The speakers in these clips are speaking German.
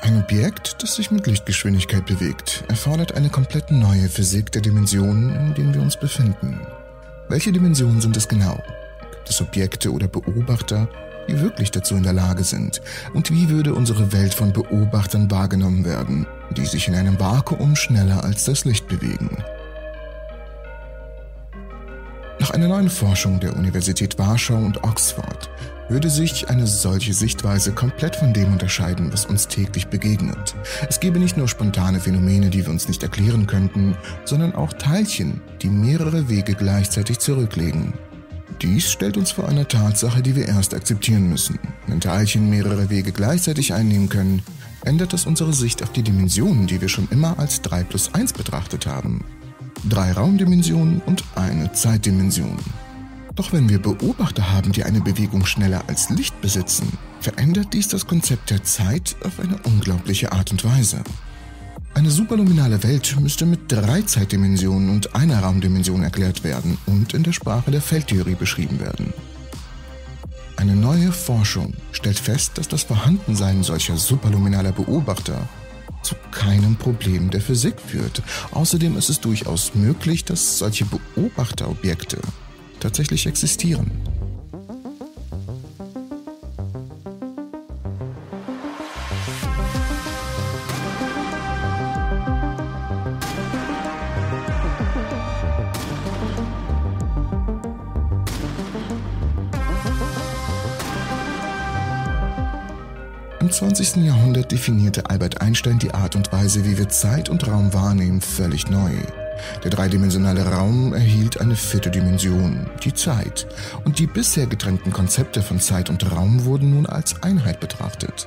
Ein Objekt, das sich mit Lichtgeschwindigkeit bewegt, erfordert eine komplett neue Physik der Dimensionen, in denen wir uns befinden. Welche Dimensionen sind es genau? Gibt es Objekte oder Beobachter, die wirklich dazu in der Lage sind? Und wie würde unsere Welt von Beobachtern wahrgenommen werden, die sich in einem Vakuum schneller als das Licht bewegen? Einer neuen Forschung der Universität Warschau und Oxford würde sich eine solche Sichtweise komplett von dem unterscheiden, was uns täglich begegnet. Es gäbe nicht nur spontane Phänomene, die wir uns nicht erklären könnten, sondern auch Teilchen, die mehrere Wege gleichzeitig zurücklegen. Dies stellt uns vor eine Tatsache, die wir erst akzeptieren müssen. Wenn Teilchen mehrere Wege gleichzeitig einnehmen können, ändert das unsere Sicht auf die Dimensionen, die wir schon immer als 3 plus 1 betrachtet haben. Drei Raumdimensionen und eine Zeitdimension. Doch wenn wir Beobachter haben, die eine Bewegung schneller als Licht besitzen, verändert dies das Konzept der Zeit auf eine unglaubliche Art und Weise. Eine superluminale Welt müsste mit drei Zeitdimensionen und einer Raumdimension erklärt werden und in der Sprache der Feldtheorie beschrieben werden. Eine neue Forschung stellt fest, dass das Vorhandensein solcher superluminaler Beobachter zu keinem Problem der Physik führt. Außerdem ist es durchaus möglich, dass solche Beobachterobjekte tatsächlich existieren. 20. Jahrhundert definierte Albert Einstein die Art und Weise, wie wir Zeit und Raum wahrnehmen, völlig neu. Der dreidimensionale Raum erhielt eine vierte Dimension, die Zeit, und die bisher getrennten Konzepte von Zeit und Raum wurden nun als Einheit betrachtet.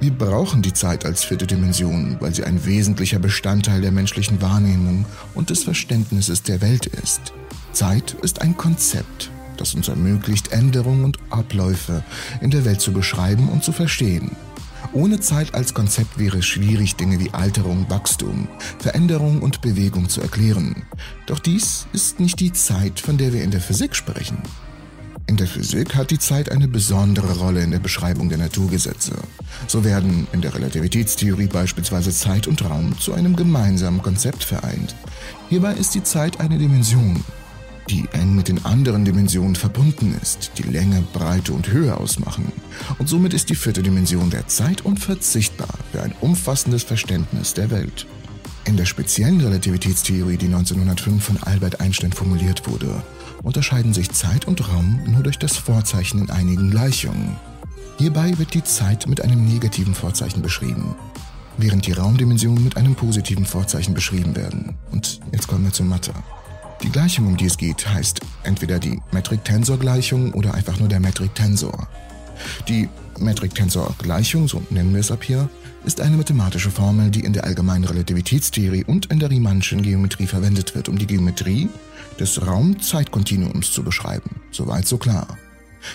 Wir brauchen die Zeit als vierte Dimension, weil sie ein wesentlicher Bestandteil der menschlichen Wahrnehmung und des Verständnisses der Welt ist. Zeit ist ein Konzept, das uns ermöglicht, Änderungen und Abläufe in der Welt zu beschreiben und zu verstehen. Ohne Zeit als Konzept wäre es schwierig, Dinge wie Alterung, Wachstum, Veränderung und Bewegung zu erklären. Doch dies ist nicht die Zeit, von der wir in der Physik sprechen. In der Physik hat die Zeit eine besondere Rolle in der Beschreibung der Naturgesetze. So werden in der Relativitätstheorie beispielsweise Zeit und Raum zu einem gemeinsamen Konzept vereint. Hierbei ist die Zeit eine Dimension, die eng mit den anderen Dimensionen verbunden ist, die Länge, Breite und Höhe ausmachen. Und somit ist die vierte Dimension der Zeit unverzichtbar für ein umfassendes Verständnis der Welt. In der speziellen Relativitätstheorie, die 1905 von Albert Einstein formuliert wurde, unterscheiden sich Zeit und Raum nur durch das Vorzeichen in einigen Gleichungen. Hierbei wird die Zeit mit einem negativen Vorzeichen beschrieben, während die Raumdimensionen mit einem positiven Vorzeichen beschrieben werden. Und jetzt kommen wir zur Mathe. Die Gleichung, um die es geht, heißt entweder die Metric-Tensor-Gleichung oder einfach nur der Metric-Tensor. Die Metric-Tensor-Gleichung, so nennen wir es ab hier, ist eine mathematische Formel, die in der allgemeinen Relativitätstheorie und in der Riemannschen Geometrie verwendet wird, um die Geometrie des Raum-Zeit-Kontinuums zu beschreiben. Soweit so klar.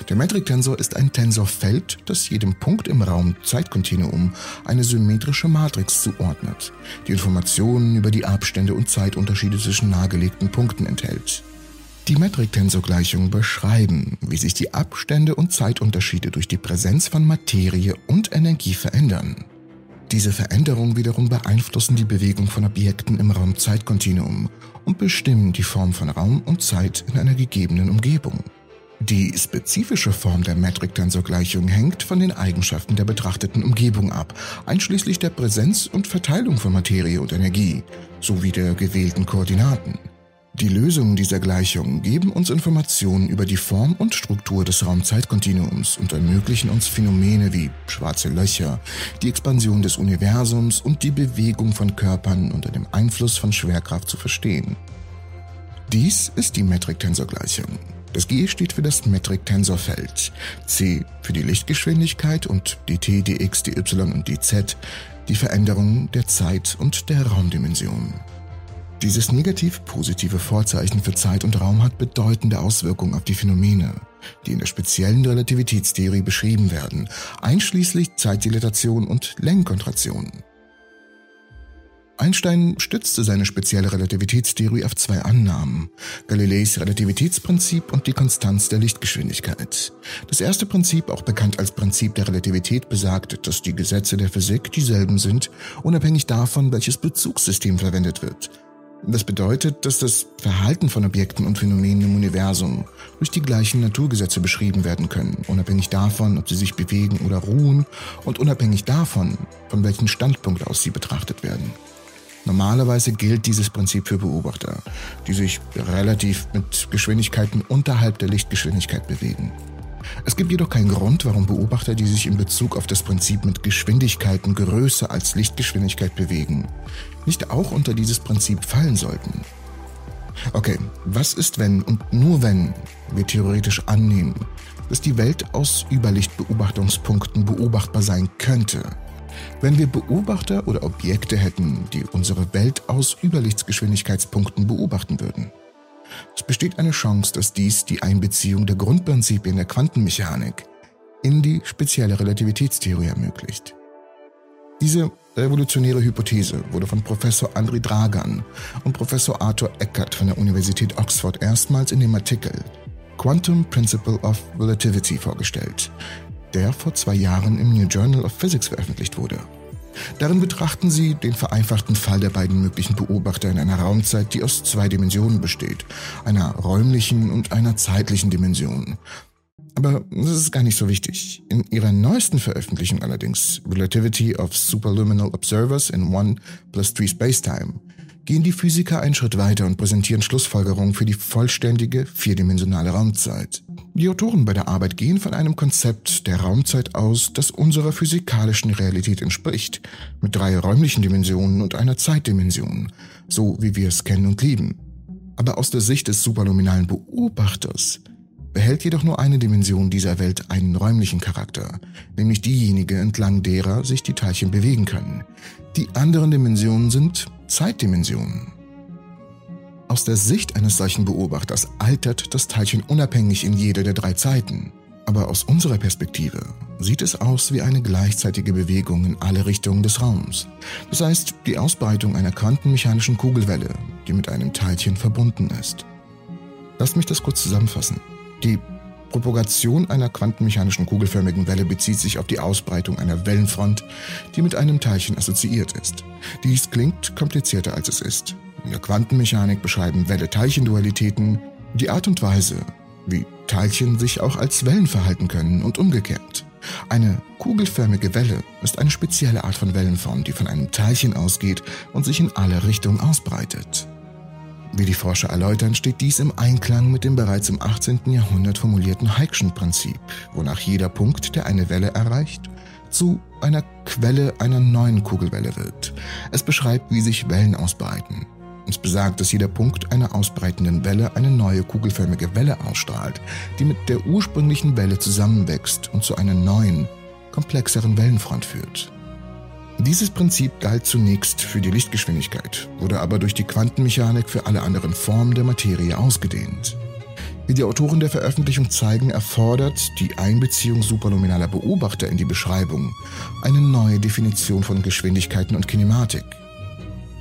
Der Metriktensor ist ein Tensorfeld, das jedem Punkt im Raum Zeitkontinuum eine symmetrische Matrix zuordnet, die Informationen über die Abstände und Zeitunterschiede zwischen nahegelegten Punkten enthält. Die Metriktensor-Gleichungen beschreiben, wie sich die Abstände und Zeitunterschiede durch die Präsenz von Materie und Energie verändern. Diese Veränderungen wiederum beeinflussen die Bewegung von Objekten im Raum-Zeitkontinuum und bestimmen die Form von Raum und Zeit in einer gegebenen Umgebung. Die spezifische Form der Metric-Tensor-Gleichung hängt von den Eigenschaften der betrachteten Umgebung ab, einschließlich der Präsenz und Verteilung von Materie und Energie sowie der gewählten Koordinaten. Die Lösungen dieser Gleichung geben uns Informationen über die Form und Struktur des Raumzeitkontinuums und ermöglichen uns Phänomene wie schwarze Löcher, die Expansion des Universums und die Bewegung von Körpern unter dem Einfluss von Schwerkraft zu verstehen. Dies ist die Metric-Tensor-Gleichung. Das G steht für das Metric-Tensorfeld, C für die Lichtgeschwindigkeit und dt, dx, dy und dz die Veränderung der Zeit und der Raumdimension. Dieses negativ-positive Vorzeichen für Zeit und Raum hat bedeutende Auswirkungen auf die Phänomene, die in der speziellen Relativitätstheorie beschrieben werden, einschließlich Zeitdilatation und Längenkontraktion. Einstein stützte seine spezielle Relativitätstheorie auf zwei Annahmen, Galileis Relativitätsprinzip und die Konstanz der Lichtgeschwindigkeit. Das erste Prinzip, auch bekannt als Prinzip der Relativität, besagt, dass die Gesetze der Physik dieselben sind, unabhängig davon, welches Bezugssystem verwendet wird. Das bedeutet, dass das Verhalten von Objekten und Phänomenen im Universum durch die gleichen Naturgesetze beschrieben werden können, unabhängig davon, ob sie sich bewegen oder ruhen und unabhängig davon, von welchem Standpunkt aus sie betrachtet werden. Normalerweise gilt dieses Prinzip für Beobachter, die sich relativ mit Geschwindigkeiten unterhalb der Lichtgeschwindigkeit bewegen. Es gibt jedoch keinen Grund, warum Beobachter, die sich in Bezug auf das Prinzip mit Geschwindigkeiten größer als Lichtgeschwindigkeit bewegen, nicht auch unter dieses Prinzip fallen sollten. Okay, was ist, wenn und nur wenn wir theoretisch annehmen, dass die Welt aus Überlichtbeobachtungspunkten beobachtbar sein könnte? Wenn wir Beobachter oder Objekte hätten, die unsere Welt aus Überlichtsgeschwindigkeitspunkten beobachten würden. Es besteht eine Chance, dass dies die Einbeziehung der Grundprinzipien der Quantenmechanik in die spezielle Relativitätstheorie ermöglicht. Diese revolutionäre Hypothese wurde von Professor Andri Dragan und Professor Arthur Eckert von der Universität Oxford erstmals in dem Artikel Quantum Principle of Relativity vorgestellt, der vor zwei Jahren im New Journal of Physics veröffentlicht wurde. Darin betrachten sie den vereinfachten Fall der beiden möglichen Beobachter in einer Raumzeit, die aus zwei Dimensionen besteht, einer räumlichen und einer zeitlichen Dimension. Aber das ist gar nicht so wichtig. In ihrer neuesten Veröffentlichung allerdings, Relativity of Superluminal Observers in One plus Three Spacetime, gehen die Physiker einen Schritt weiter und präsentieren Schlussfolgerungen für die vollständige vierdimensionale Raumzeit. Die Autoren bei der Arbeit gehen von einem Konzept der Raumzeit aus, das unserer physikalischen Realität entspricht, mit drei räumlichen Dimensionen und einer Zeitdimension, so wie wir es kennen und lieben. Aber aus der Sicht des superluminalen Beobachters behält jedoch nur eine Dimension dieser Welt einen räumlichen Charakter, nämlich diejenige, entlang derer sich die Teilchen bewegen können. Die anderen Dimensionen sind Zeitdimensionen. Aus der Sicht eines solchen Beobachters altert das Teilchen unabhängig in jede der drei Zeiten. Aber aus unserer Perspektive sieht es aus wie eine gleichzeitige Bewegung in alle Richtungen des Raums. Das heißt, die Ausbreitung einer quantenmechanischen Kugelwelle, die mit einem Teilchen verbunden ist. Lasst mich das kurz zusammenfassen. Die Propagation einer quantenmechanischen kugelförmigen Welle bezieht sich auf die Ausbreitung einer Wellenfront, die mit einem Teilchen assoziiert ist. Dies klingt komplizierter als es ist. In der Quantenmechanik beschreiben Welle-Teilchen-Dualitäten die Art und Weise, wie Teilchen sich auch als Wellen verhalten können und umgekehrt. Eine kugelförmige Welle ist eine spezielle Art von Wellenform, die von einem Teilchen ausgeht und sich in alle Richtungen ausbreitet. Wie die Forscher erläutern, steht dies im Einklang mit dem bereits im 18. Jahrhundert formulierten Heikschen Prinzip, wonach jeder Punkt, der eine Welle erreicht, zu einer Quelle einer neuen Kugelwelle wird. Es beschreibt, wie sich Wellen ausbreiten. Es besagt, dass jeder Punkt einer ausbreitenden Welle eine neue kugelförmige Welle ausstrahlt, die mit der ursprünglichen Welle zusammenwächst und zu einer neuen, komplexeren Wellenfront führt. Dieses Prinzip galt zunächst für die Lichtgeschwindigkeit, wurde aber durch die Quantenmechanik für alle anderen Formen der Materie ausgedehnt. Wie die Autoren der Veröffentlichung zeigen, erfordert die Einbeziehung superluminaler Beobachter in die Beschreibung eine neue Definition von Geschwindigkeiten und Kinematik.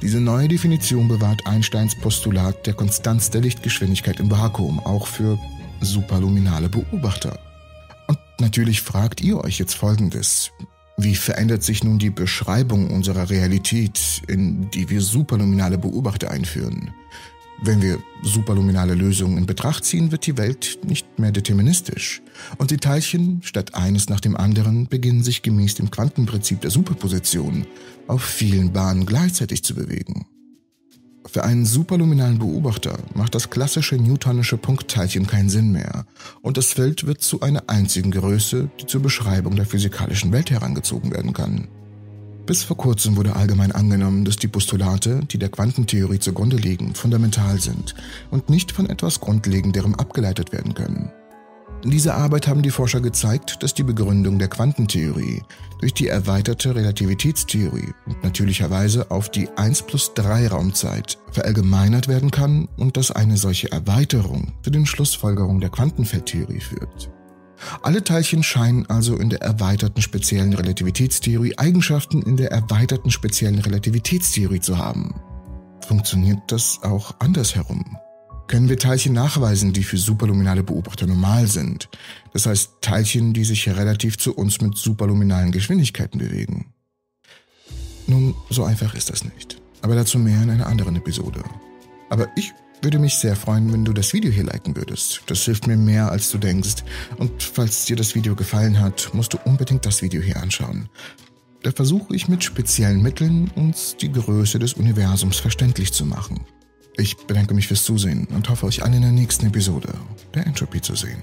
Diese neue Definition bewahrt Einsteins Postulat der Konstanz der Lichtgeschwindigkeit im Vakuum auch für superluminale Beobachter. Und natürlich fragt ihr euch jetzt Folgendes. Wie verändert sich nun die Beschreibung unserer Realität, in die wir superluminale Beobachter einführen? Wenn wir superluminale Lösungen in Betracht ziehen, wird die Welt nicht mehr deterministisch. Und die Teilchen, statt eines nach dem anderen, beginnen sich gemäß dem Quantenprinzip der Superposition auf vielen Bahnen gleichzeitig zu bewegen. Für einen superluminalen Beobachter macht das klassische newtonische Punktteilchen keinen Sinn mehr und das Feld wird zu einer einzigen Größe, die zur Beschreibung der physikalischen Welt herangezogen werden kann. Bis vor kurzem wurde allgemein angenommen, dass die Postulate, die der Quantentheorie zugrunde liegen, fundamental sind und nicht von etwas Grundlegenderem abgeleitet werden können. In dieser Arbeit haben die Forscher gezeigt, dass die Begründung der Quantentheorie durch die erweiterte Relativitätstheorie und natürlicherweise auf die 1 plus 3 Raumzeit verallgemeinert werden kann und dass eine solche Erweiterung zu den Schlussfolgerungen der Quantenfeldtheorie führt. Alle Teilchen scheinen also in der erweiterten speziellen Relativitätstheorie Eigenschaften in der erweiterten speziellen Relativitätstheorie zu haben. Funktioniert das auch andersherum? Können wir Teilchen nachweisen, die für superluminale Beobachter normal sind? Das heißt Teilchen, die sich relativ zu uns mit superluminalen Geschwindigkeiten bewegen. Nun, so einfach ist das nicht. Aber dazu mehr in einer anderen Episode. Aber ich würde mich sehr freuen, wenn du das Video hier liken würdest. Das hilft mir mehr, als du denkst. Und falls dir das Video gefallen hat, musst du unbedingt das Video hier anschauen. Da versuche ich mit speziellen Mitteln, uns die Größe des Universums verständlich zu machen. Ich bedanke mich fürs Zusehen und hoffe euch alle in der nächsten Episode der Entropy zu sehen.